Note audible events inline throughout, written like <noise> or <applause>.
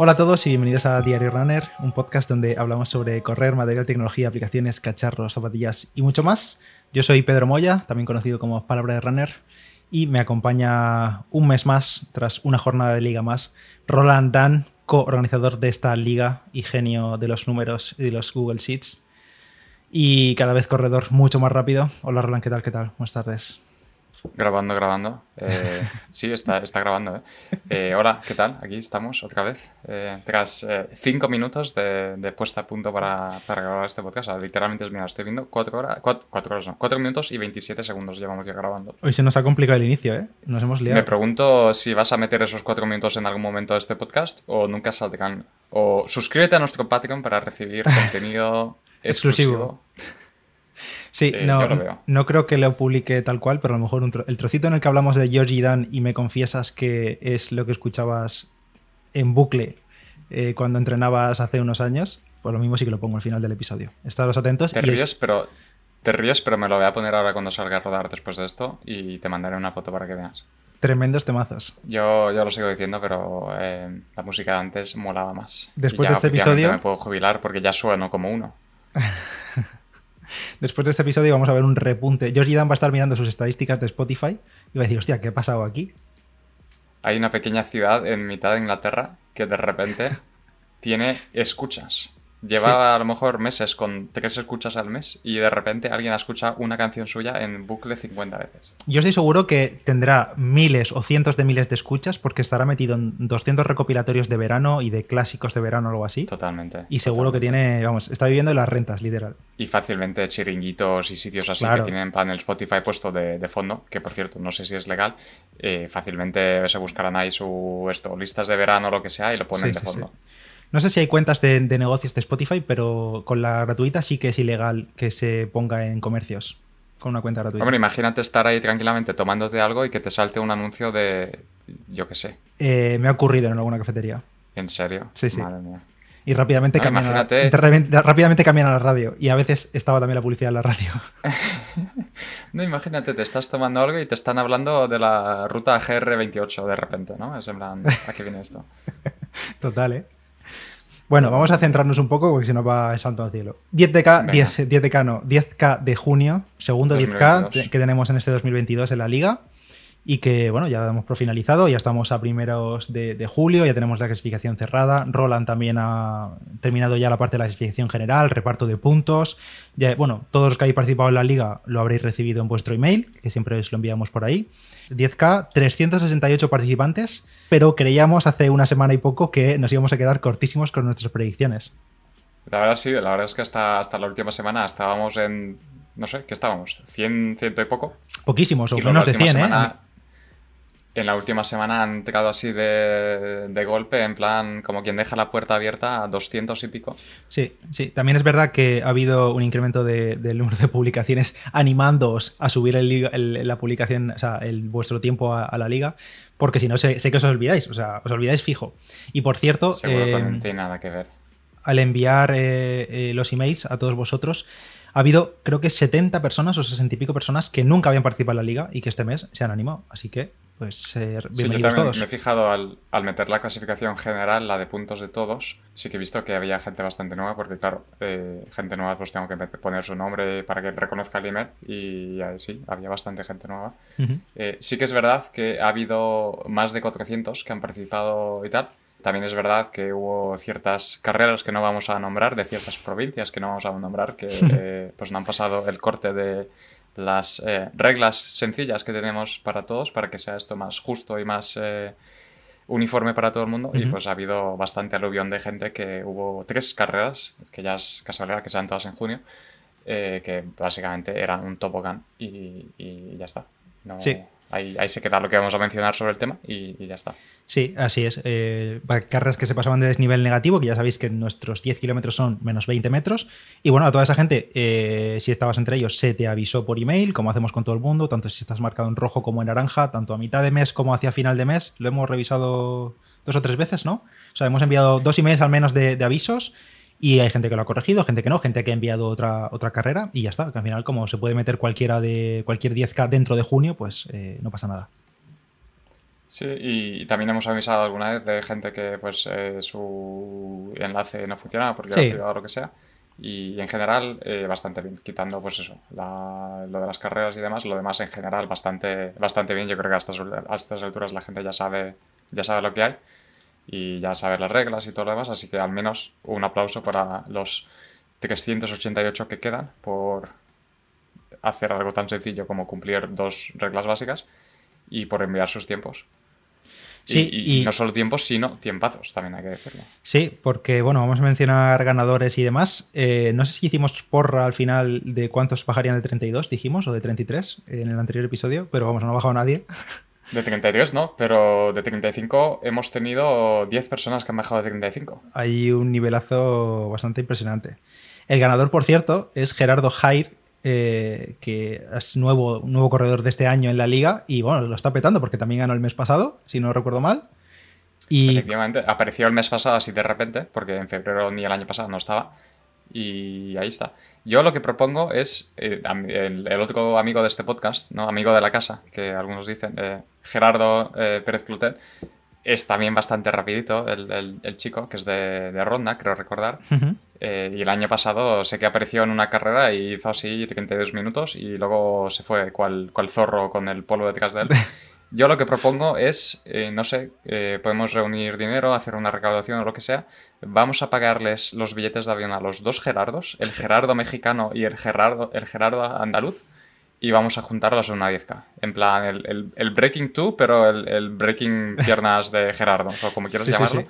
Hola a todos y bienvenidos a Diario Runner, un podcast donde hablamos sobre correr, material, tecnología, aplicaciones, cacharros, zapatillas y mucho más. Yo soy Pedro Moya, también conocido como Palabra de Runner, y me acompaña un mes más, tras una jornada de liga más, Roland Dan, co-organizador de esta liga y genio de los números y de los Google Sheets. Y cada vez corredor mucho más rápido. Hola Roland, ¿qué tal? ¿Qué tal? Buenas tardes. Grabando, grabando. Eh, <laughs> sí, está, está grabando. ¿eh? Eh, hola, ¿qué tal? Aquí estamos otra vez. tras cinco minutos de, puesta a punto para, grabar este podcast. literalmente, mira, estoy viendo cuatro horas, cuatro, horas no, cuatro minutos y 27 segundos llevamos ya grabando. Hoy se nos ha complicado el inicio, ¿eh? Nos hemos liado. Me pregunto si vas a meter esos cuatro minutos en algún momento de este podcast o nunca saldrán. O suscríbete a nuestro Patreon para recibir <laughs> contenido exclusivo. Sí, eh, no, no creo que lo publique tal cual, pero a lo mejor el trocito en el que hablamos de Georgie Dan y me confiesas que es lo que escuchabas en bucle eh, cuando entrenabas hace unos años, pues lo mismo sí que lo pongo al final del episodio. Estaros atentos. Te ríes, pero te ríes, pero me lo voy a poner ahora cuando salga a rodar después de esto y te mandaré una foto para que veas. Tremendos temazos. Yo, yo lo sigo diciendo, pero eh, la música de antes molaba más. Después de este episodio. Me puedo jubilar porque ya sueno como uno. <laughs> Después de este episodio vamos a ver un repunte. George Dan va a estar mirando sus estadísticas de Spotify y va a decir, hostia, ¿qué ha pasado aquí? Hay una pequeña ciudad en mitad de Inglaterra que de repente <laughs> tiene escuchas. Lleva a lo mejor meses con tres escuchas al mes y de repente alguien ha escuchado una canción suya en bucle 50 veces. Yo estoy seguro que tendrá miles o cientos de miles de escuchas porque estará metido en 200 recopilatorios de verano y de clásicos de verano o algo así. Totalmente. Y seguro que tiene, vamos, está viviendo en las rentas, literal. Y fácilmente chiringuitos y sitios así que tienen plan el Spotify puesto de, fondo, que por cierto no sé si es legal, eh, fácilmente se buscarán ahí su esto, listas de verano o lo que sea y lo ponen de fondo. No sé si hay cuentas de, negocios de Spotify, pero con la gratuita sí que es ilegal que se ponga en comercios con una cuenta gratuita. Hombre, imagínate estar ahí tranquilamente tomándote algo y que te salte un anuncio de, yo qué sé. Eh, me ha ocurrido en alguna cafetería. ¿En serio? Sí, sí. Madre mía. Y rápidamente, cambian a la, rápidamente cambian a la radio. Y a veces estaba también la publicidad en la radio. <laughs> no, imagínate, te estás tomando algo y te están hablando de la ruta GR28 de repente, ¿no? Es en plan, ¿a qué viene esto? <laughs> Total, ¿eh? Bueno, vamos a centrarnos un poco porque si no va el santo al cielo. 10K, 10, 10K no, 10K de junio, segundo 10K que tenemos en este 2022 en la liga y que, bueno, ya damos por finalizado, ya estamos a primeros de, julio, ya tenemos la clasificación cerrada. Roland también ha terminado ya la parte de la clasificación general, reparto de puntos. Ya, bueno, todos los que habéis participado en la liga lo habréis recibido en vuestro email, que siempre os lo enviamos por ahí. 10K, 368 participantes, pero creíamos hace una semana y poco que nos íbamos a quedar cortísimos con nuestras predicciones. La verdad sí, la verdad es que hasta, hasta la última semana estábamos en, no sé, ¿qué estábamos? ¿100, ciento y poco? Poquísimos, o menos de 100, ¿eh? En la última semana han entrado así de, golpe, en plan, como quien deja la puerta abierta a 200 y pico. Sí, sí. También es verdad que ha habido un incremento del número de publicaciones animándoos a subir la publicación, o sea, el, vuestro tiempo a, la liga, porque si no, sé, que os olvidáis, o sea, os olvidáis fijo. Y por cierto... Seguro que no eh, tiene nada que ver. Al enviar eh, eh, los emails a todos vosotros, ha habido creo que 70 personas o 60 y pico personas que nunca habían participado en la liga y que este mes se han animado. Así que pues eh, bienvenidos sí, yo todos. Me he fijado al, meter la clasificación general, la de puntos de todos, sí que he visto que había gente bastante nueva, porque claro, eh, gente nueva pues tengo que poner su nombre para que reconozca el email y sí, había bastante gente nueva. Eh, sí que es verdad que ha habido más de 400 que han participado y tal. También es verdad que hubo ciertas carreras que no vamos a nombrar, de ciertas provincias que no vamos a nombrar, que <laughs> pues no han pasado el corte de las eh, reglas sencillas que tenemos para todos, para que sea esto más justo y más eh, uniforme para todo el mundo. Y pues ha habido bastante aluvión de gente que hubo tres carreras, que ya es casualidad que sean todas en junio, eh, que básicamente eran un tobogán y, y ya está. No, sí. Ahí, se queda lo que vamos a mencionar sobre el tema y, ya está. Sí, así es. Eh, carreras que se pasaban de desnivel negativo, que ya sabéis que nuestros 10 kilómetros son menos 20 metros. Y bueno, a toda esa gente, eh, si estabas entre ellos, se te avisó por email, como hacemos con todo el mundo, tanto si estás marcado en rojo como en naranja, tanto a mitad de mes como hacia final de mes. Lo hemos revisado dos o tres veces, ¿no? O sea, hemos enviado dos emails al menos de avisos y hay gente que lo ha corregido, gente que no, gente que ha enviado otra, otra carrera y ya está. Que al final, como se puede meter cualquiera de cualquier 10K dentro de junio, pues eh, no pasa nada. Sí, y, también hemos avisado alguna vez de gente que pues eh, su enlace no funcionaba porque sí. o lo que sea. Y en general, eh, bastante bien, quitando pues eso, lo de las carreras y demás, lo demás en general bastante, bastante bien. Yo creo que a estas, a estas alturas la gente ya sabe, ya sabe lo que hay y ya sabe las reglas y todo lo demás, así que al menos un aplauso para los 388 que quedan por hacer algo tan sencillo como cumplir dos reglas básicas y por enviar sus tiempos. Sí, y, no solo tiempos, sino tiempazos, también hay que decirlo. Sí, porque bueno, vamos a mencionar ganadores y demás. Eh, no sé si hicimos porra al final de cuántos bajarían de 32, dijimos, o de 33 en el anterior episodio, pero vamos, no ha bajado nadie. <laughs> De 33 no, pero de 35 hemos tenido 10 personas que han bajado de 35. Hay un nivelazo bastante impresionante. El ganador, por cierto, es Gerardo Jair, eh, que es nuevo, nuevo corredor de este año en la liga y bueno, lo está petando porque también ganó el mes pasado, si no recuerdo mal. Y... Efectivamente, apareció el mes pasado así de repente, porque en febrero ni el año pasado no estaba. Y ahí está. Yo lo que propongo es, eh, el, otro amigo de este podcast, ¿no? amigo de la casa, que algunos dicen, eh, Gerardo Pérez Clutet, es también bastante rapidito el, chico, que es de, Ronda, creo recordar. Eh, y el año pasado sé que apareció en una carrera y hizo así 32 minutos y luego se fue cual, cual zorro con el polvo detrás de él. <laughs> Yo lo que propongo es, eh, no sé, eh, podemos reunir dinero, hacer una recaudación o lo que sea. Vamos a pagarles los billetes de avión a los dos Gerardos, el Gerardo mexicano y el Gerardo, el Gerardo andaluz y vamos a juntarlos en una 10K. En plan, el, el, Breaking 2, pero el, Breaking <laughs> Piernas de Gerardo, o como quieras llamarlo.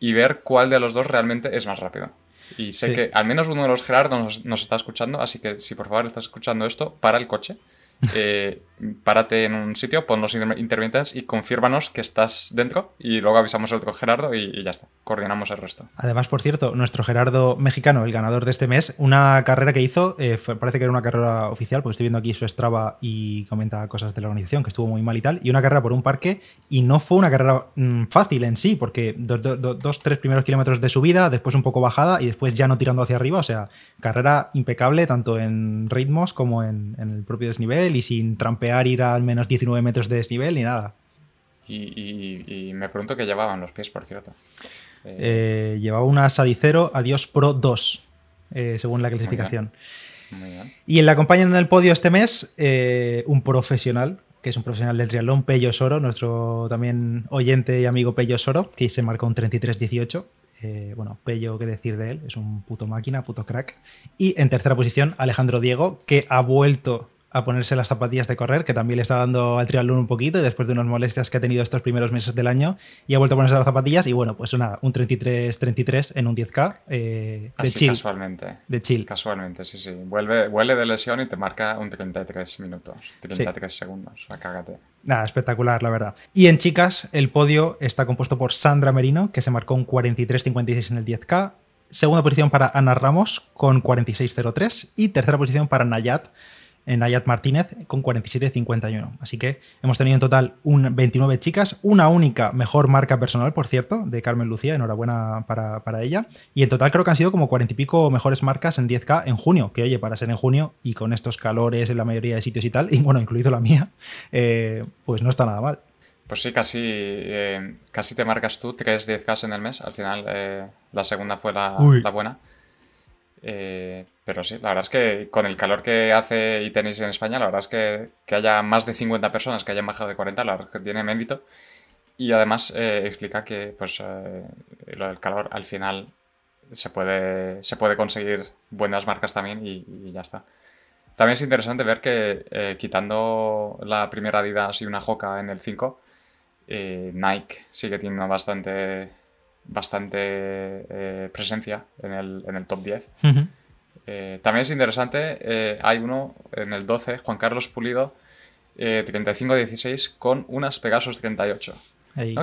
Y ver cuál de los dos realmente es más rápido. Y sé que al menos uno de los Gerardos nos, nos, está escuchando, así que si por favor estás escuchando esto, para el coche eh, párate en un sitio, pon los intervinientes y confírmanos que estás dentro y luego avisamos al otro Gerardo y, ya está, coordinamos el resto. Además, por cierto, nuestro Gerardo mexicano, el ganador de este mes, una carrera que hizo, eh, parece que era una carrera oficial, porque estoy viendo aquí su Strava y comenta cosas de la organización, que estuvo muy mal y tal, y una carrera por un parque y no fue una carrera mm, fácil en sí, porque dos, tres primeros kilómetros de subida, después un poco bajada y después ya no tirando hacia arriba, o sea, carrera impecable tanto en ritmos como en el propio desnivel y sin trampear ir a al menos 19 metros de desnivel ni nada. Y, me pregunto qué llevaban los pies, por cierto. Eh, llevaba una Sadicero Adiós Pro 2, eh, según la clasificación. Y en la acompañan en el podio este mes eh, un profesional, que es un profesional del triatlón, Pello Soro, nuestro también oyente y amigo Pello Soro, que se marcó un 33-18. bueno, Pello, qué decir de él, es un puto máquina, puto crack. Y en tercera posición, Alejandro Diego, que ha vuelto a ponerse las zapatillas de correr, que también le está dando al triatlón un poquito y después de unas molestias que ha tenido estos primeros meses del año y ha vuelto a ponerse las zapatillas y bueno, pues nada, un 33-33 en un 10K eh, de chill. casualmente. De chill. Casualmente, sí, sí. Vuelve, vuelve de lesión y te marca un 33 minutos, 33 segundos. cágate. Nada, espectacular, la verdad. Y en chicas, el podio está compuesto por Sandra Merino, que se marcó un 43-56 en el 10K. Segunda posición para Ana Ramos con 46-03 y tercera posición para Nayat en Ayat Martínez con 47-51. Así que hemos tenido en total un 29 chicas, una única mejor marca personal, por cierto, de Carmen Lucía, enhorabuena para, ella. Y en total creo que han sido como 40 y pico mejores marcas en 10K en junio, que oye, para ser en junio y con estos calores en la mayoría de sitios y tal, y bueno, incluido la mía, <laughs> eh, pues no está nada mal. Pues sí, casi, eh, casi te marcas tú, te quedas 10K en el mes, al final eh, la segunda fue la, la buena. Eh, pero sí, la verdad es que con el calor que hace y tenéis en España, la verdad es que, que haya más de 50 personas que hayan bajado de 40, la verdad es que tiene mérito. Y además eh, explica que pues, eh, lo del calor al final se puede, se puede conseguir buenas marcas también y, ya está. También es interesante ver que quitando la primera Adidas y una Hoka en el 5, Nike sigue teniendo bastante bastante eh, presencia en el, en el, top 10. Eh, también es interesante, eh, hay uno en el 12, Juan Carlos Pulido, 35-16, con unas Pegasus 38.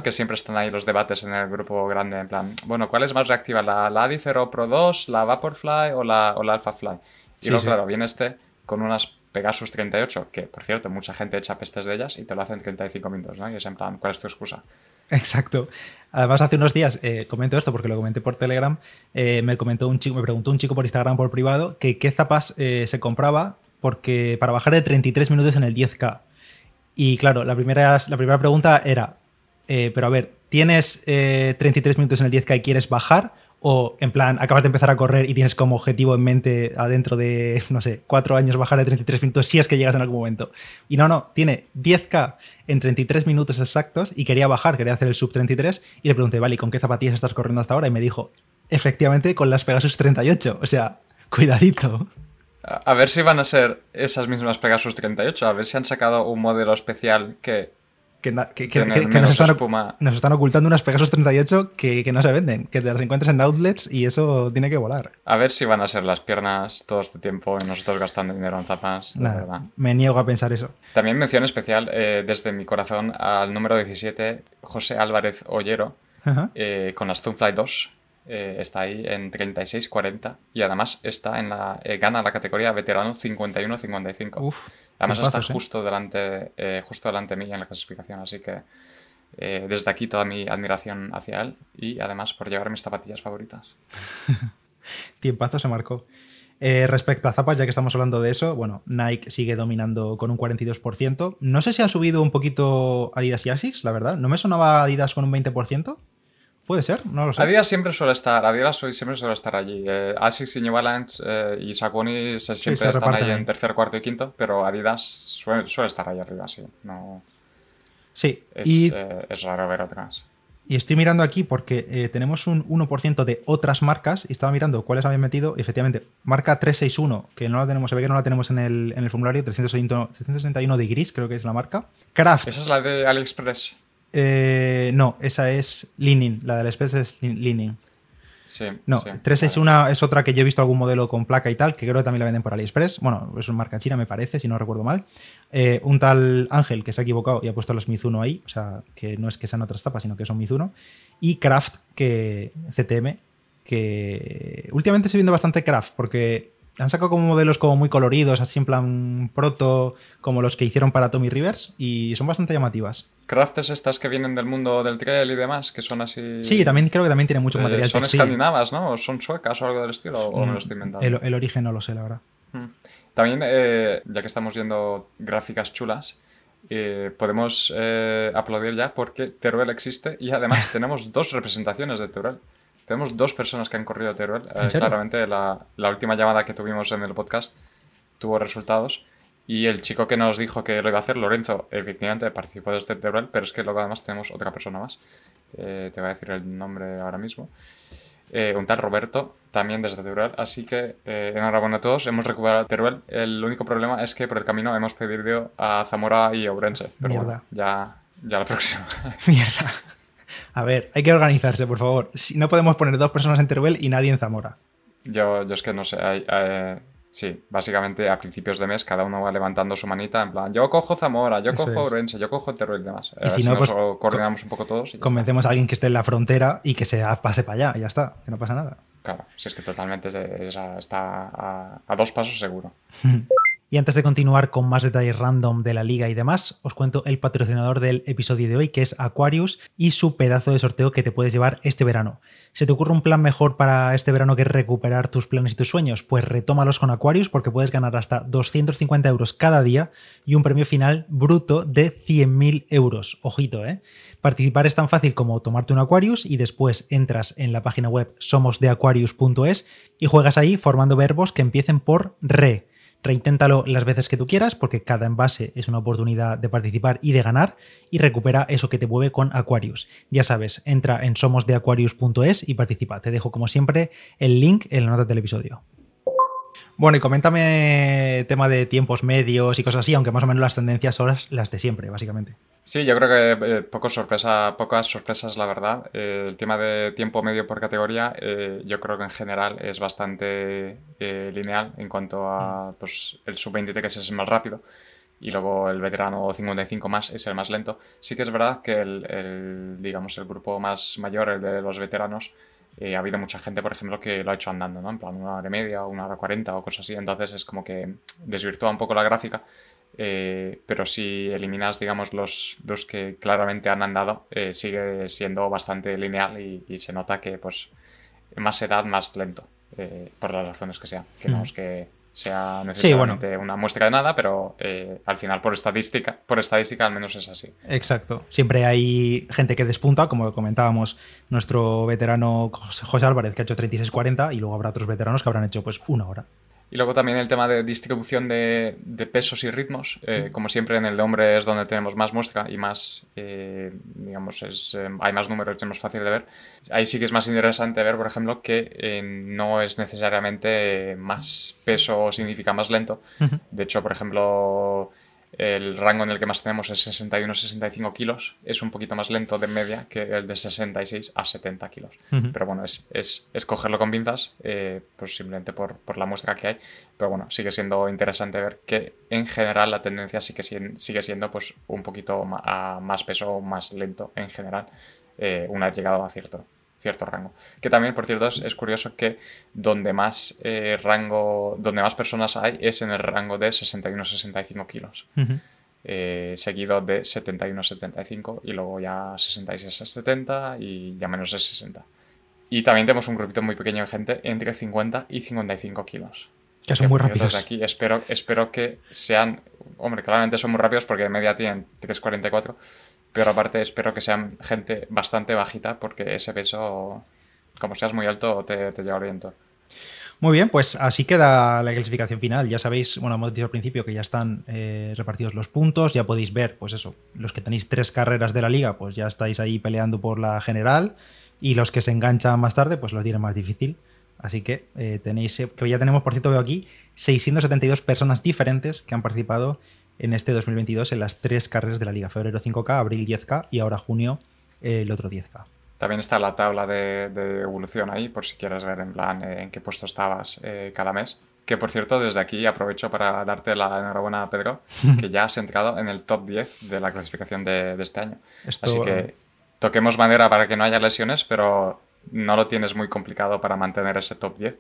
Que siempre están ahí los debates en el grupo grande, en plan, bueno, ¿cuál es más reactiva? ¿La, la Adicero Pro 2, la Vaporfly o la, o la Alphafly? Y luego, claro, viene este con unas Pegasus 38, que por cierto, mucha gente echa pestes de ellas y te lo hacen 35 minutos, ¿no? Y es en plan, ¿cuál es tu excusa? Exacto. Además, hace unos días, eh, comento esto porque lo comenté por Telegram, eh, me comentó un chico, me preguntó un chico por Instagram por privado que qué zapas eh, se compraba porque para bajar de 33 minutos en el 10K. Y claro, la primera, la primera pregunta era, pero a ver, ¿tienes 33 minutos en el 10K y quieres bajar? O en plan, acabas de empezar a correr y tienes como objetivo en mente adentro de, no sé, cuatro años bajar de 33 minutos si es que llegas en algún momento. Y no, no, tiene 10K en 33 minutos exactos y quería bajar, quería hacer el sub 33 y le pregunté, vale, ¿y con qué zapatillas estás corriendo hasta ahora? Y me dijo, efectivamente, con las Pegasus 38. O sea, cuidadito. A ver si van a ser esas mismas Pegasus 38, a ver si han sacado un modelo especial que que, nos, están, ocultando unas Pegasus 38 que, no se venden, que te las encuentras en outlets y eso tiene que volar. A ver si van a ser las piernas todo este tiempo y nosotros gastando dinero en zapas. me niego a pensar eso. También mención especial eh, desde mi corazón al número 17, José Álvarez Ollero, eh, con las Stunfly 2 eh, está ahí en 36-40 y además está en la eh, gana la categoría veterano 51-55. Además está ¿eh? justo, delante, justo delante de mí en la clasificación, así que desde aquí toda mi admiración hacia él y además por llevar mis zapatillas favoritas. <laughs> Tiempazo se marcó. respecto a zapas, ya que estamos hablando de eso, bueno, Nike sigue dominando con un 42%. No sé si ha subido un poquito Adidas y Asics, la verdad. ¿No me sonaba Adidas con un 20%? Puede ser, no lo sé. Adidas siempre suele estar, Adidas siempre suele estar allí. Eh, Asics y New Balance eh, y Saucony siempre están ahí en tercer, cuarto y quinto, pero Adidas suele, estar ahí arriba, sí. No, sí. Es, y, eh, es raro ver otras. Y estoy mirando aquí porque tenemos un 1% de otras marcas y estaba mirando cuáles habían metido. Y efectivamente, marca 361, que no la tenemos, se ve que no la tenemos en el, en el formulario, 361 de Gris, creo que es la marca. Craft. Esa es la de AliExpress. Eh, no, esa es Leaning, la del Express es Leaning. Sí, no, 361 es otra que yo he visto algún modelo con placa y tal, que creo que también la venden por AliExpress. Bueno, es una marca china, me parece, si no recuerdo mal. Eh, un tal Ángel que se ha equivocado y ha puesto los Mizuno ahí, o sea, que no es que sean otras tapas, sino que son Mizuno. Y Craft, que CTM, que últimamente estoy viendo bastante Craft, porque han sacado como modelos como muy coloridos, así en plan proto, como los que hicieron para Tommy Rivers, y son bastante llamativas. Crafts estas que vienen del mundo del trail y demás, que son así... Sí, también creo que también tiene mucho eh, material Son escandinavas, ¿no? ¿Son suecas o algo del estilo? ¿O me lo estoy inventando? El, origen no lo sé, la verdad. Hmm. También, eh, ya que estamos viendo gráficas chulas, eh, podemos aplaudir ya porque Teruel existe y además <laughs> tenemos dos representaciones de Teruel. Tenemos dos personas que han corrido Teruel. Eh, claramente la, última llamada que tuvimos en el podcast tuvo resultados. Y el chico que nos dijo que lo iba a hacer, Lorenzo, efectivamente participó desde Teruel, pero es que luego además tenemos otra persona más. Eh, te voy a decir el nombre ahora mismo. Eh, un tal Roberto, también desde Teruel. Así que enhorabuena a todos, hemos recuperado Teruel. El único problema es que por el camino hemos pedido a Zamora y Ourense. Pero Bueno, ya, ya la próxima. <laughs> Mierda. A ver, hay que organizarse, por favor. Si no podemos poner dos personas en Teruel y nadie en Zamora. Yo, yo es que no sé. sí, básicamente a principios de mes cada uno va levantando su manita en plan, yo cojo Zamora, yo cojo Orense, yo cojo Teruel y demás. Y si, no, pues, coordinamos un poco todos. convencemos a alguien que esté en la frontera y que se pase para allá, y ya está, que no pasa nada. Claro, si es que totalmente está a, a dos pasos seguro. <laughs> Y antes de continuar con más detalles random de la liga y demás, os cuento el patrocinador del episodio de hoy, que es Aquarius, y su pedazo de sorteo que te puedes llevar este verano. ¿Se te ocurre un plan mejor para este verano que recuperar tus planes y tus sueños? Pues retómalos con Aquarius porque puedes ganar hasta 250 euros cada día y un premio final bruto de 100.000 euros. Ojito, ¿eh? Participar es tan fácil como tomarte un Aquarius y después entras en la página web somosdeaquarius.es y juegas ahí formando verbos que empiecen por re Reinténtalo las veces que tú quieras porque cada envase es una oportunidad de participar y de ganar y recupera eso que te mueve con Aquarius. Ya sabes, entra en somosdeaquarius.es y participa. Te dejo como siempre el link en la nota del episodio. Bueno, y coméntame tema de tiempos medios y cosas así, aunque más o menos las tendencias son las de siempre, básicamente. Sí, yo creo que eh, poco sorpresa, pocas sorpresas, la verdad. Eh, el tema de tiempo medio por categoría, eh, yo creo que en general es bastante lineal en cuanto a mm. pues, el sub-23 que es el más rápido y luego el veterano 55 más es el más lento. Sí que es verdad que el, digamos, el grupo más mayor, el de los veteranos, ha habido mucha gente, por ejemplo, que lo ha hecho andando, ¿no? En plan, una hora y media, una hora cuarenta o cosas así. Entonces es como que desvirtúa un poco la gráfica. Eh, pero si eliminas, digamos, los, los que claramente han andado, eh, sigue siendo bastante lineal y, se nota que, pues, más edad, más lento, eh, por las razones que sean. Que no es que sea necesariamente una muestra de nada, pero al final por estadística, por estadística al menos es así. Exacto. Siempre hay gente que despunta, como comentábamos, nuestro veterano José Álvarez, que ha hecho 36-40, y luego habrá otros veteranos que habrán hecho pues una hora. Y luego también el tema de distribución de, pesos y ritmos. Eh, como siempre en el de hombre es donde tenemos más muestra y más, eh, digamos, es, eh, hay más números, es más fácil de ver. Ahí sí que es más interesante ver, por ejemplo, que no es necesariamente más peso significa más lento. De hecho, por ejemplo, el rango en el que más tenemos es 61-65 kilos. Es un poquito más lento de media que el de 66 a 70 kilos. Pero bueno, es, es, cogerlo con pinzas, eh, pues simplemente por, la muestra que hay. Pero bueno, sigue siendo interesante ver que en general la tendencia sigue, sigue siendo pues un poquito más peso, más lento en general, eh, una vez llegado a cierto, cierto rango. Que también, por cierto, es, curioso que donde más eh, rango, donde más personas hay es en el rango de 61-65 kilos. Eh, seguido de 71-75 y luego ya 66-70 y ya menos de 60. Y también tenemos un grupito muy pequeño de gente entre 50 y 55 kilos. Que son muy rápidos. aquí espero, espero que sean, hombre, claramente son muy rápidos porque de media tienen 3.44, pero aparte espero que sean gente bastante bajita porque ese peso, como seas muy alto, te, te lleva el viento. Muy bien, pues así queda la clasificación final. Ya sabéis, bueno, hemos dicho al principio que ya están eh, repartidos los puntos, ya podéis ver, pues eso, los que tenéis tres carreras de la liga, pues ya estáis ahí peleando por la general y los que se enganchan más tarde, pues lo tienen más difícil. Así que eh, tenéis, eh, que ya tenemos, por cierto, veo aquí 672 personas diferentes que han participado en este 2022 en las tres carreras de la liga. Febrero 5K, abril 10K y ahora junio el otro 10K. También está la tabla de, evolución ahí, por si quieres ver en plan eh, en qué puesto estabas eh, cada mes. Que por cierto, desde aquí aprovecho para darte la enhorabuena a Pedro, <laughs> que ya has entrado en el top 10 de la clasificación de, este año. Así que toquemos madera para que no haya lesiones, pero no lo tienes muy complicado para mantener ese top 10,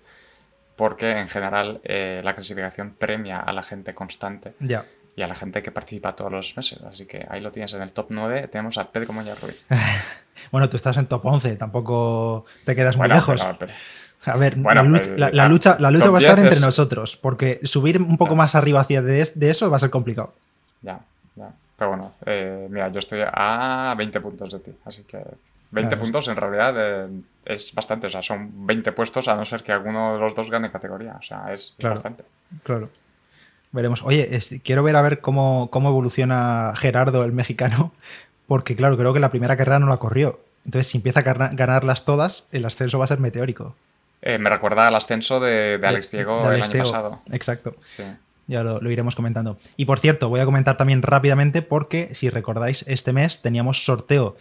porque en general eh, la clasificación premia a la gente constante. Ya y a la gente que participa todos los meses. Así que ahí lo tienes en el top 9. Tenemos a Pedro Moya Ruiz. <laughs> bueno, tú estás en top 11, tampoco te quedas muy lejos. A ver, la, lucha, la, lucha, va a estar entre nosotros, porque subir un poco más arriba hacia de, eso va a ser complicado. Ya, ya. Pero bueno, eh, mira, yo estoy a 20 puntos de ti, así que 20 puntos en realidad eh, es bastante, o sea, son 20 puestos a no ser que alguno de los dos gane categoría, o sea, es bastante. Claro. Veremos. Oye, quiero ver a ver cómo, cómo evoluciona Gerardo, el mexicano, <laughs> porque claro, creo que la primera carrera no la corrió. Entonces, si empieza a ganarlas todas, el ascenso va a ser meteórico. Eh, me recuerda al ascenso de, Alex Diego el año pasado. Exacto. Sí. Ya lo, lo, iremos comentando. Y por cierto, voy a comentar también rápidamente porque, si recordáis, este mes teníamos sorteo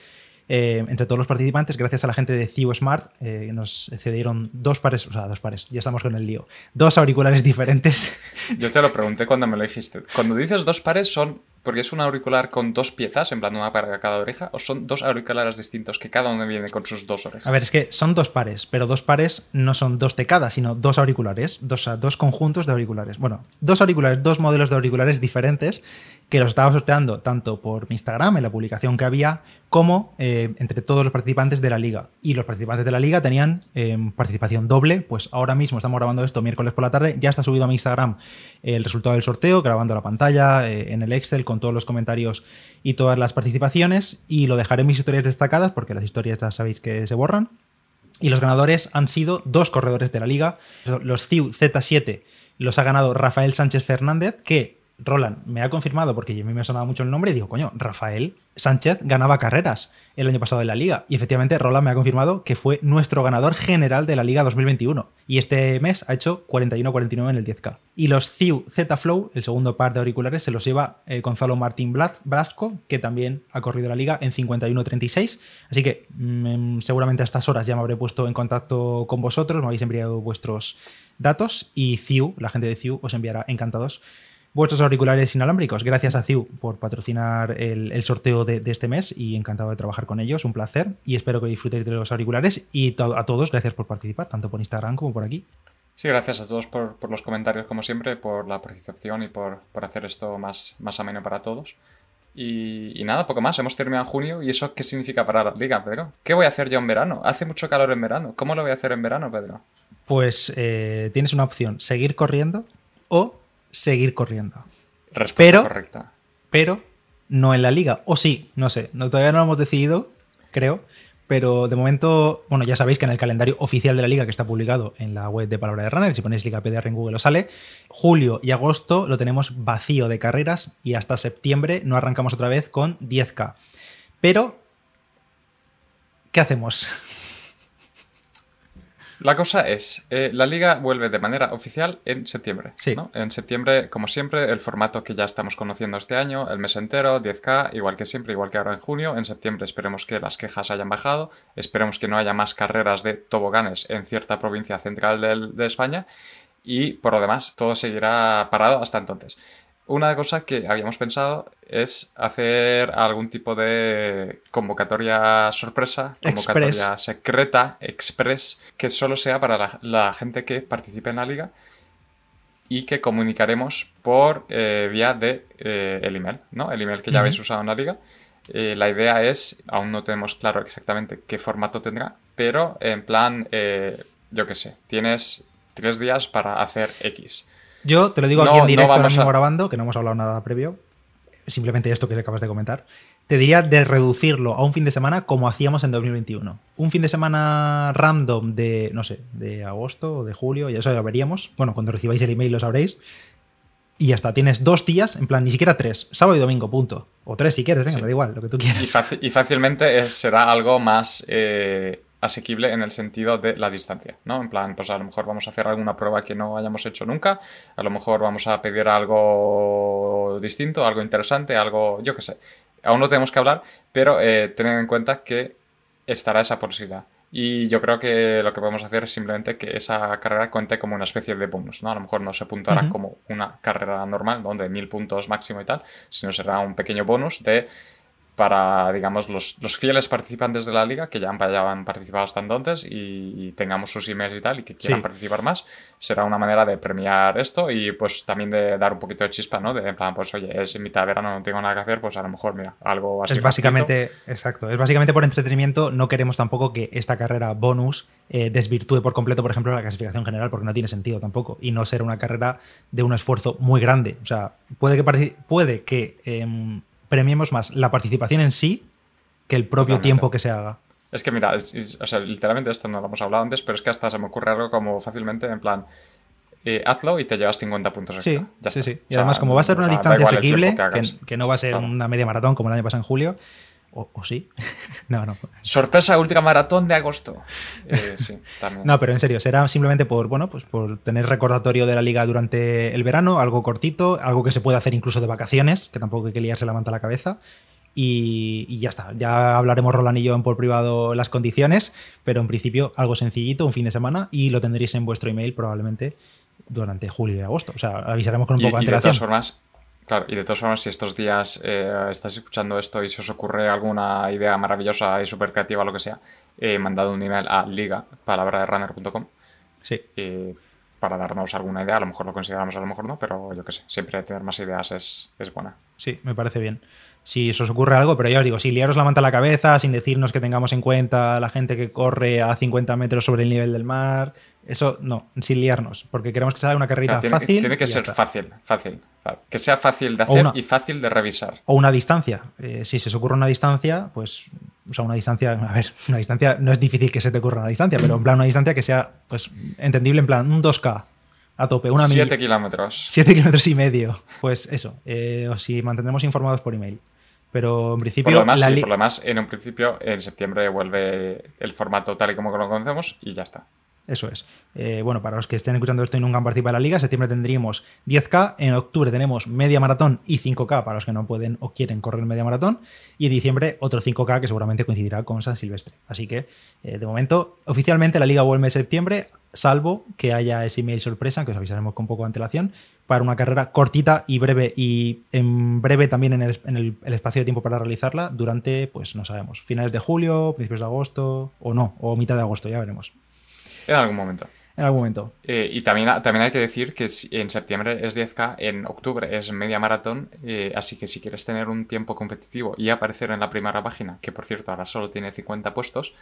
eh, entre todos los participantes, gracias a la gente de CIO Smart, eh, nos cedieron dos pares, o sea, dos pares, ya estamos con el lío, dos auriculares diferentes. <laughs> Yo te lo pregunté cuando me lo dijiste. Cuando dices dos pares, ¿son porque es un auricular con dos piezas, en plan una para cada oreja, o son dos auriculares distintos que cada uno viene con sus dos orejas? A ver, es que son dos pares, pero dos pares no son dos de cada, sino dos auriculares, dos, dos conjuntos de auriculares. Bueno, dos auriculares, dos modelos de auriculares diferentes que los estaba sorteando tanto por mi Instagram, en la publicación que había, como eh, entre todos los participantes de la liga. Y los participantes de la liga tenían eh, participación doble, pues ahora mismo estamos grabando esto miércoles por la tarde, ya está subido a mi Instagram el resultado del sorteo, grabando la pantalla eh, en el Excel con todos los comentarios y todas las participaciones, y lo dejaré en mis historias destacadas, porque las historias ya sabéis que se borran. Y los ganadores han sido dos corredores de la liga, los CIU Z7 los ha ganado Rafael Sánchez Fernández, que Roland me ha confirmado, porque a mí me ha sonado mucho el nombre, y digo, coño, Rafael Sánchez ganaba carreras el año pasado en la liga. Y efectivamente, Roland me ha confirmado que fue nuestro ganador general de la liga 2021. Y este mes ha hecho 41-49 en el 10K. Y los CIU Z Flow, el segundo par de auriculares, se los lleva eh, Gonzalo Martín Blasco, que también ha corrido la liga en 51-36. Así que mm, seguramente a estas horas ya me habré puesto en contacto con vosotros, me habéis enviado vuestros datos y CIU, la gente de CIU, os enviará encantados vuestros auriculares inalámbricos. Gracias a CIU por patrocinar el, sorteo de, este mes y encantado de trabajar con ellos, un placer y espero que disfrutéis de los auriculares y a todos gracias por participar, tanto por Instagram como por aquí. Sí, gracias a todos por, los comentarios como siempre, por la participación y por, hacer esto más, más ameno para todos. Y, nada, poco más. Hemos terminado junio. ¿Y eso qué significa para la liga, Pedro? ¿Qué voy a hacer yo en verano? Hace mucho calor en verano. ¿Cómo lo voy a hacer en verano, Pedro? Pues eh, tienes una opción: seguir corriendo o seguir corriendo. Respuesta pero, correcta. Pero no en la liga. O sí, no sé. No, todavía no lo hemos decidido, creo. Pero de momento, bueno, ya sabéis que en el calendario oficial de la liga que está publicado en la web de Palabra de Runner, si ponéis Liga PDR en Google os sale, julio y agosto lo tenemos vacío de carreras y hasta septiembre no arrancamos otra vez con 10K. Pero, ¿qué hacemos? La cosa es, eh, la liga vuelve de manera oficial en septiembre. Sí. En septiembre, como siempre, el formato que ya estamos conociendo este año, el mes entero, 10K, igual que siempre, igual que ahora en junio. En septiembre esperemos que las quejas hayan bajado, esperemos que no haya más carreras de toboganes en cierta provincia central de España y por lo demás todo seguirá parado hasta entonces. Una cosa que habíamos pensado es hacer algún tipo de convocatoria sorpresa, convocatoria secreta, express, que solo sea para la, gente que participe en la liga y que comunicaremos por eh, vía de eh, el email, ¿no? El email que ya habéis usado en la liga. Eh, la idea es, aún no tenemos claro exactamente qué formato tendrá, pero en plan, yo qué sé, tienes tres días para hacer X. Yo te lo digo aquí en directo ahora mismo grabando, que no hemos hablado nada previo. Simplemente esto que acabas de comentar. Te diría de reducirlo a un fin de semana como hacíamos en 2021. Un fin de semana random de, no sé, de agosto o de julio, y eso ya lo veríamos. Bueno, cuando recibáis el email lo sabréis. Y ya está, tienes dos días, en plan, ni siquiera tres, sábado y domingo, punto. O tres si quieres, venga, da igual, lo que tú quieras. Y, fácilmente será algo más eh, asequible en el sentido de la distancia, ¿no? En plan, pues a lo mejor vamos a hacer alguna prueba que no hayamos hecho nunca, a lo mejor vamos a pedir algo distinto, algo interesante, algo, yo qué sé. Aún no tenemos que hablar, pero eh, tened en cuenta que estará esa posibilidad. Y yo creo que lo que podemos hacer es simplemente que esa carrera cuente como una especie de bonus, ¿no? A lo mejor no se puntuará como una carrera normal, donde mil puntos máximo y tal, sino será un pequeño bonus de para, digamos, los, fieles participantes de la liga que ya han, participado hasta entonces y, tengamos sus emails y tal y que quieran participar más, será una manera de premiar esto y pues también de dar un poquito de chispa, ¿no? De en plan, pues oye, es mitad de verano, no tengo nada que hacer, pues a lo mejor, mira, algo así. Es básicamente, exacto, es básicamente por entretenimiento, no queremos tampoco que esta carrera bonus eh, desvirtúe por completo, por ejemplo, la clasificación general, porque no tiene sentido tampoco, y no ser una carrera de un esfuerzo muy grande. O sea, puede que, puede que em, premiemos más la participación en sí que el propio tiempo que se haga. Es que mira, o sea, literalmente esto no lo hemos hablado antes, pero es que hasta se me ocurre algo como fácilmente en plan, eh, hazlo y te llevas 50 puntos extra. Sí, sí, sí. Y además, como va a ser una distancia asequible, que, no va a ser una media maratón como el año pasado en julio, o, sí. <laughs> no, no. Sorpresa, última maratón de agosto. Eh, <laughs> sí, también. No, pero en serio, será simplemente por, bueno, pues por tener recordatorio de la liga durante el verano, algo cortito, algo que se puede hacer incluso de vacaciones, que tampoco hay que liarse la manta a la cabeza. Y, ya está. Ya hablaremos Roland y yo en por privado las condiciones, pero en principio algo sencillito, un fin de semana, y lo tendréis en vuestro email probablemente durante julio y agosto. O sea, avisaremos con un poco de antelación. De todas formas, Claro, y de todas formas, si estos días eh, estás escuchando esto y se os ocurre alguna idea maravillosa y súper creativa lo que sea, he mandado un email a liga, runner.com. Sí. para darnos alguna idea, a lo mejor lo consideramos, a lo mejor no, pero yo qué sé, siempre tener más ideas es, es buena. Sí, me parece bien si se os ocurre algo, pero ya os digo, si liaros la manta a la cabeza, sin decirnos que tengamos en cuenta la gente que corre a 50 metros sobre el nivel del mar, eso no, sin liarnos, porque queremos que sea una carrera fácil. Tiene que ser fácil, fácil, Que sea fácil de hacer y fácil de revisar. O una distancia. Eh, si se os ocurre una distancia, pues. O sea, una distancia. A ver, una distancia. No es difícil que se te ocurra una distancia, pero en plan una distancia que sea, pues, entendible, en plan un 2K a tope. Una 7 kilómetros. 7 kilómetros y medio. Pues eso. Eh, o si mantendremos informados por email. Pero en principio. Por lo, demás, por lo demás, en un principio, en septiembre vuelve el formato tal y como lo conocemos y ya está. Eso es. Eh, bueno, para los que estén escuchando esto y nunca han participado en la liga, en septiembre tendríamos 10K, en octubre tenemos media maratón y 5K para los que no pueden o quieren correr media maratón, y en diciembre otro 5K que seguramente coincidirá con San Silvestre. Así que, eh, de momento, oficialmente la liga vuelve en septiembre, salvo que haya ese email sorpresa, que os avisaremos con poco de antelación, para una carrera cortita y breve, y en breve también en, el, espacio de tiempo para realizarla, durante, pues no sabemos, finales de julio, principios de agosto, o no, o mitad de agosto, ya veremos. En algún momento. En algún momento. Eh, y también, también hay que decir que en septiembre es 10K, en octubre es media maratón, eh, así que si quieres tener un tiempo competitivo y aparecer en la primera página, que por cierto ahora solo tiene 50 puestos,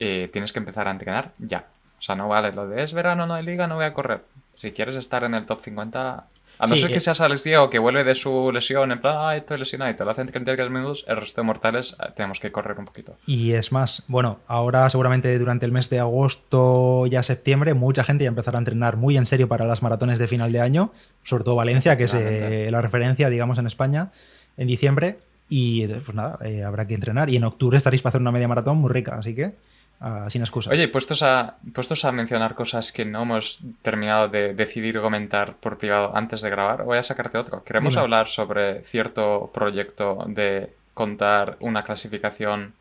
eh, tienes que empezar a entrenar ya. O sea, no vale lo de es verano, no hay liga, no voy a correr. Si quieres estar en el top 50, a no ser que seas Alex Diego que vuelve de su lesión, en plan, ay, estoy lesionado y te lo hacen cantidad de minutos, el resto de mortales eh, tenemos que correr un poquito. Y es más, bueno, ahora seguramente durante el mes de agosto, ya septiembre, mucha gente ya empezará a entrenar muy en serio para las maratones de final de año, sobre todo Valencia, que es eh, la referencia, digamos, en España, en diciembre. Y pues nada, eh, habrá que entrenar. Y en octubre estaréis para hacer una media maratón muy rica, así que Sin excusas. Oye, puestos a, puestos a mencionar cosas que no hemos terminado de decidir comentar por privado antes de grabar, voy a sacarte otro. Queremos hablar sobre cierto proyecto de contar una clasificación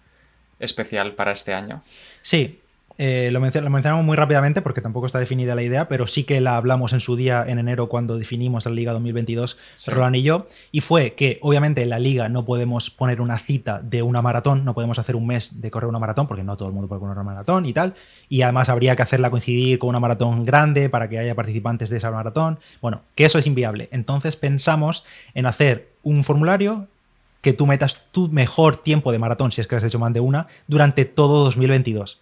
especial para este año. Sí, eh, lo, mencionamos muy rápidamente porque tampoco está definida la idea, pero sí que la hablamos en su día en enero cuando definimos la Liga 2022, Roland y yo, y fue que obviamente en la Liga no podemos poner una cita de una maratón, no podemos hacer un mes de correr una maratón porque no todo el mundo puede correr una maratón y tal, y además habría que hacerla coincidir con una maratón grande para que haya participantes de esa maratón, bueno, que eso es inviable. Entonces pensamos en hacer un formulario que tú metas tu mejor tiempo de maratón, si es que has hecho más de una, durante todo 2022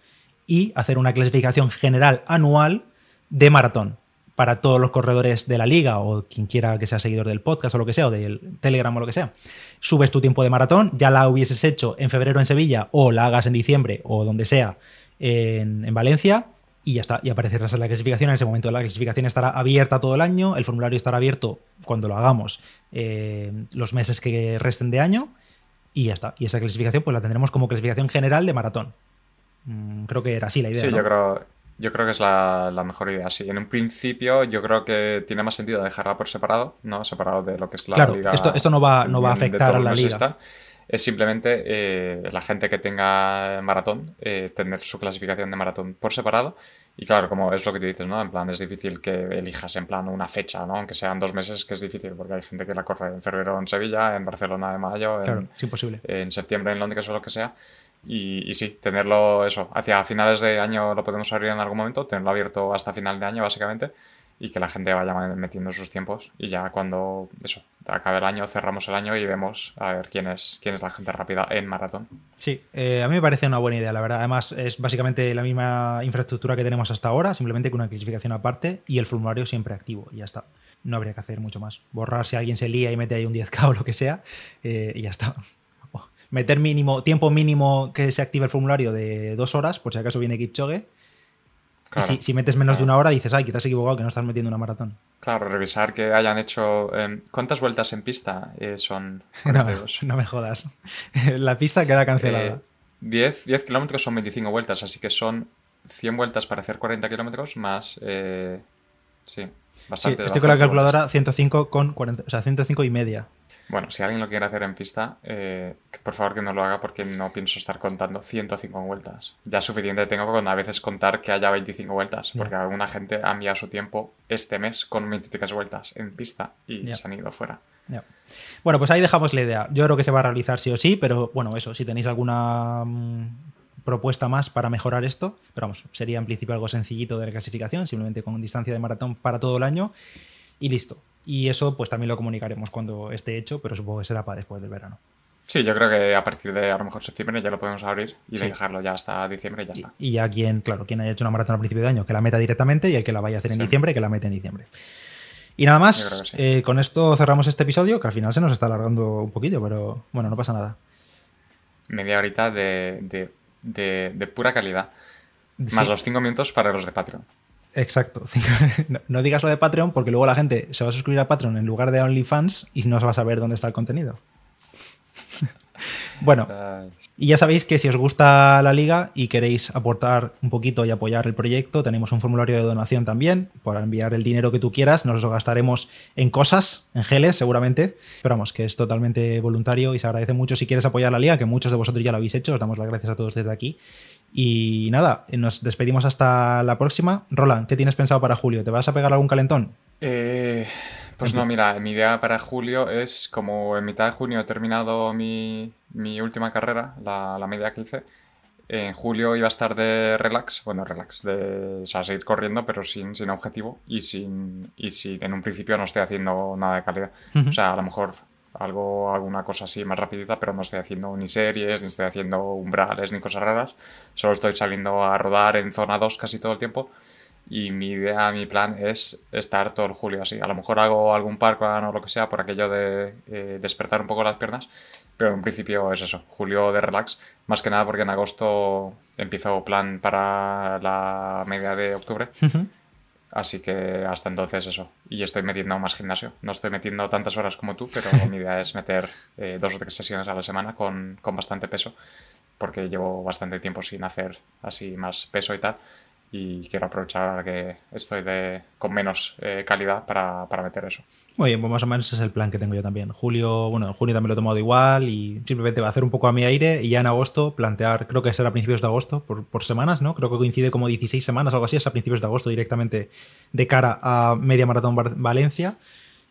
y hacer una clasificación general anual de maratón para todos los corredores de la liga o quien quiera que sea seguidor del podcast o lo que sea, o del Telegram o lo que sea. Subes tu tiempo de maratón, ya la hubieses hecho en febrero en Sevilla o la hagas en diciembre o donde sea en, Valencia y ya está, y aparecerás en la clasificación. En ese momento la clasificación estará abierta todo el año, el formulario estará abierto cuando lo hagamos eh, los meses que resten de año y ya está. Y esa clasificación pues la tendremos como clasificación general de maratón. Mm, creo que era así la idea. Sí, yo, creo, yo creo que es la, mejor idea. Sí, en un principio yo creo que tiene más sentido dejarla por separado, ¿no? Separado de lo que es la claro, liga. Esto, esto no va, no va a afectar a la liga. Es simplemente eh, la gente que tenga maratón, eh, tener su clasificación de maratón por separado. Y claro, como es lo que te dices, ¿no? En plan, es difícil que elijas en plan una fecha, ¿no? Aunque sean dos meses, que es difícil, porque hay gente que la corre en febrero en Sevilla, en Barcelona de mayo, en, imposible. en septiembre en Londres o lo que sea. Y, sí, tenerlo eso, hacia finales de año lo podemos abrir en algún momento, tenerlo abierto hasta final de año básicamente y que la gente vaya metiendo sus tiempos y ya cuando eso, acabe el año cerramos el año y vemos a ver quién es, quién es la gente rápida en maratón. Sí, eh, a mí me parece una buena idea, la verdad. Además es básicamente la misma infraestructura que tenemos hasta ahora, simplemente con una clasificación aparte y el formulario siempre activo y ya está. No habría que hacer mucho más. Borrar si alguien se lía y mete ahí un 10K o lo que sea eh, y ya está meter mínimo, tiempo mínimo que se active el formulario de dos horas, por si acaso viene Kipchoge. y si, metes menos de una hora, dices, ay, que te has equivocado, que no estás metiendo una maratón. Claro, revisar que hayan hecho. Em, ¿Cuántas vueltas en pista eh, son? <laughs> No, no, me jodas. <laughs> La pista queda cancelada. 10, eh, kilómetros son 25 vueltas, así que son 100 vueltas para hacer 40 kilómetros más. Eh, sí, bastante. estoy con la calculadora 105 con 40, o sea, 105 y media. Bueno, si alguien lo quiere hacer en pista, eh, por favor que no lo haga porque no pienso estar contando 105 vueltas. Ya suficiente tengo con a veces contar que haya 25 vueltas, porque alguna gente ha enviado su tiempo este mes con 23 vueltas en pista y se han ido fuera. Bueno, pues ahí dejamos la idea. Yo creo que se va a realizar sí o sí, pero bueno, eso, si tenéis alguna mm, propuesta más para mejorar esto, pero vamos, sería en principio algo sencillito de la clasificación, simplemente con distancia de maratón para todo el año y listo. Y eso pues también lo comunicaremos cuando esté hecho, pero supongo que será para después del verano. Sí, yo creo que a partir de a lo mejor septiembre ya lo podemos abrir y dejarlo ya hasta diciembre y ya está. Y, ya quien, claro, quien haya hecho una maratón al principio de año, que la meta directamente y el que la vaya a hacer en diciembre, que la mete en diciembre. Y nada más, eh, con esto cerramos este episodio, que al final se nos está alargando un poquillo, pero bueno, no pasa nada. Media horita de, pura calidad. Más los cinco minutos para los de Patreon. Exacto. <laughs> No, digas lo de Patreon porque luego la gente se va a suscribir a Patreon en lugar de OnlyFans y no va a saber dónde está el contenido. <laughs> Bueno, y ya sabéis que si os gusta la liga y queréis aportar un poquito y apoyar el proyecto, tenemos un formulario de donación también para enviar el dinero que tú quieras. Nos lo gastaremos en cosas, en geles seguramente, pero vamos, que es totalmente voluntario y se agradece mucho si quieres apoyar la liga, que muchos de vosotros ya lo habéis hecho. Os damos las gracias a todos desde aquí. Y nada, nos despedimos hasta la próxima. Roland, ¿qué tienes pensado para julio? ¿Te vas a pegar algún calentón? Eh, pues no, mira, mi idea para julio es como en mitad de junio he terminado mi, última carrera, la, media que hice. En julio iba a estar de relax, bueno, relax, de o sea, seguir corriendo, pero sin, sin objetivo y sin, y sin, en un principio no estoy haciendo nada de calidad. O sea, a lo mejor algo, alguna cosa así más rapidita, pero no estoy haciendo ni series, ni estoy haciendo umbrales, ni cosas raras. Solo estoy saliendo a rodar en zona 2 casi todo el tiempo y mi idea, mi plan es estar todo el julio así. A lo mejor hago algún parkour o lo que sea por aquello de eh, despertar un poco las piernas, pero en principio es eso, julio de relax. Más que nada porque en agosto empiezo plan para la media de octubre. Así que hasta entonces eso. Y estoy metiendo más gimnasio. No estoy metiendo tantas horas como tú, pero mi idea es meter eh, dos o tres sesiones a la semana con, con bastante peso, porque llevo bastante tiempo sin hacer así más peso y tal y quiero aprovechar ahora que estoy de, con menos eh, calidad para, para, meter eso. Muy bien, pues más o menos ese es el plan que tengo yo también. Julio, bueno, en junio también lo he tomado igual y simplemente va a hacer un poco a mi aire y ya en agosto plantear, creo que será a principios de agosto, por, por semanas, ¿no? Creo que coincide como 16 semanas, algo así, es a principios de agosto directamente de cara a Media Maratón Valencia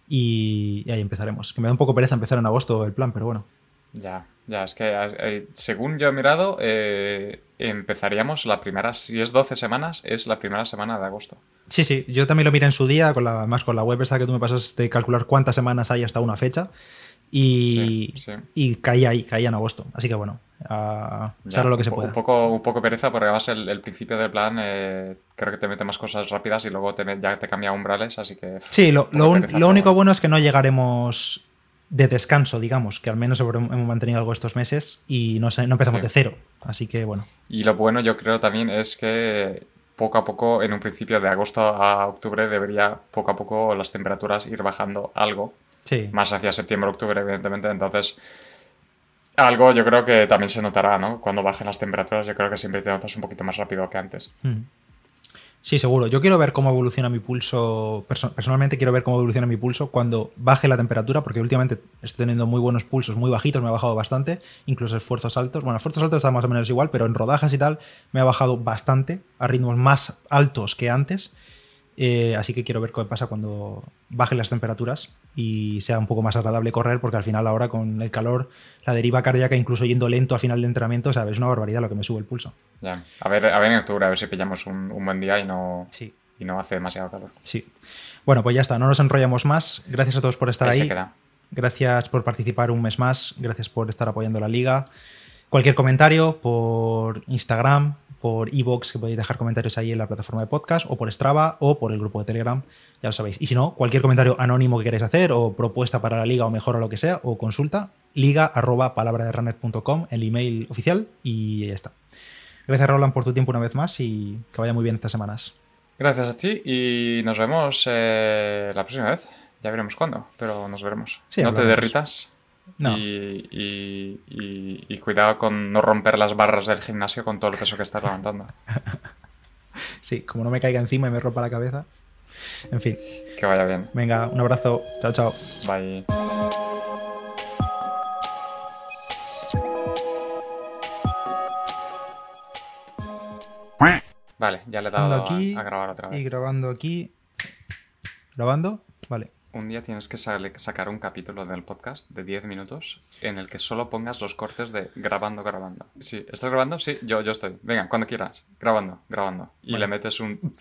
y, y ahí empezaremos. Que me da un poco pereza empezar en agosto el plan, pero bueno. Ya, ya, es que eh, según yo he mirado, eh, empezaríamos la primera, si es 12 semanas, es la primera semana de agosto. Sí, sí, yo también lo miré en su día, con la, más con la web esa que tú me pasas de calcular cuántas semanas hay hasta una fecha. Y, y caía ahí, caía en agosto. Así que bueno, a lo que se pueda. Un poco, un poco pereza porque además el, el principio del plan eh, creo que te mete más cosas rápidas y luego te, ya te cambia umbrales, así que... Sí, lo, <laughs> lo, lo único bueno es que no llegaremos de descanso, digamos, que al menos hemos mantenido algo estos meses y no, no empezamos de cero. Así que bueno. Y lo bueno yo creo también es que poco a poco, en un principio de agosto a octubre, debería poco a poco las temperaturas ir bajando algo. Sí. Más hacia septiembre, octubre, evidentemente. Entonces, algo yo creo que también se notará, ¿no? Cuando bajen las temperaturas, yo creo que siempre te notas un poquito más rápido que antes. Mm. Sí, seguro. Yo quiero ver cómo evoluciona mi pulso. personalmente quiero ver cómo evoluciona mi pulso cuando baje la temperatura, porque últimamente estoy teniendo muy buenos pulsos, muy bajitos, me ha bajado bastante, incluso esfuerzos altos. Bueno, esfuerzos altos están más o menos igual, pero en rodajas y tal me ha bajado bastante, a ritmos más altos que antes. Eh, así que quiero ver qué pasa cuando bajen las temperaturas y sea un poco más agradable correr, porque al final ahora con el calor, la deriva cardíaca, incluso yendo lento al final de entrenamiento, ¿sabes? es una barbaridad lo que me sube el pulso. Ya, a ver, a ver en octubre, a ver si pillamos un, buen día y no, y no hace demasiado calor. Sí. Bueno, pues ya está, no nos enrollamos más. Gracias a todos por estar ahí. Gracias por participar un mes más. Gracias por estar apoyando la liga. Cualquier comentario por Instagram, por Evox, que podéis dejar comentarios ahí en la plataforma de podcast, o por Strava, o por el grupo de Telegram, ya lo sabéis. Y si no, cualquier comentario anónimo que queráis hacer, o propuesta para la liga, o mejor o lo que sea, o consulta, liga arroba palabraderunner.com, el email oficial, y ya está. Gracias, Roland, por tu tiempo una vez más y que vaya muy bien estas semanas. Gracias a ti y nos vemos eh, la próxima vez. Ya veremos cuándo, pero nos veremos. no te derritas. Y, cuidado con no romper las barras del gimnasio con todo el peso que estás levantando. <laughs> sí, como no me caiga encima y me rompa la cabeza. En fin. Que vaya bien. Venga, un abrazo. Chao, chao. Bye. Vale, ya le he dado aquí, a grabar otra vez. Y grabando aquí. ¿Grabando? Vale un día tienes que sacar un capítulo del podcast de 10 minutos en el que solo pongas los cortes de grabando, grabando. Sí, ¿estás grabando? Sí, yo, yo estoy. Venga, cuando quieras. Grabando, grabando. Y le metes un <laughs>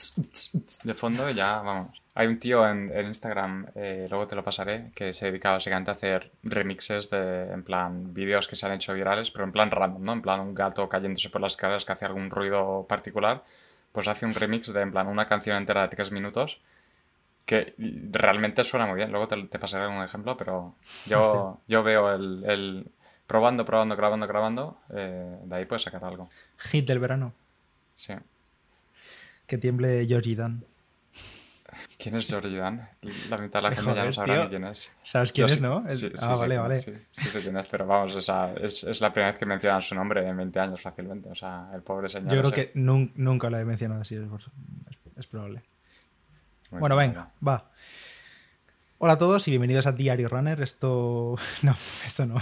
de fondo y ya vamos. Hay un tío en, Instagram, eh, luego te lo pasaré, que se dedica básicamente a hacer remixes de, en plan, vídeos que se han hecho virales, pero en plan random, ¿no? En plan, un gato cayéndose por las escaleras que hace algún ruido particular. Pues hace un remix de, en plan, una canción entera de 3 minutos que realmente suena muy bien. Luego te, pasaré un ejemplo, pero yo, yo veo el, probando, probando, grabando, grabando, eh, de ahí puedes sacar algo. Hit del verano. Sí. Que tiemble Georgie Dan. <laughs> ¿Quién es Georgie Dan? La mitad de la gente ya no sabrá ni quién es. ¿Sabes quién es, no? ah, vale, vale. Sí, sí, sé quién es, pero vamos, es, es, la primera vez que mencionan su nombre en 20 años fácilmente. O sea, el pobre señor. Yo creo que nunca lo he mencionado así, es probable. Bueno, venga, va. Hola a todos y bienvenidos a Diario Runner. Esto. <laughs> No, esto no.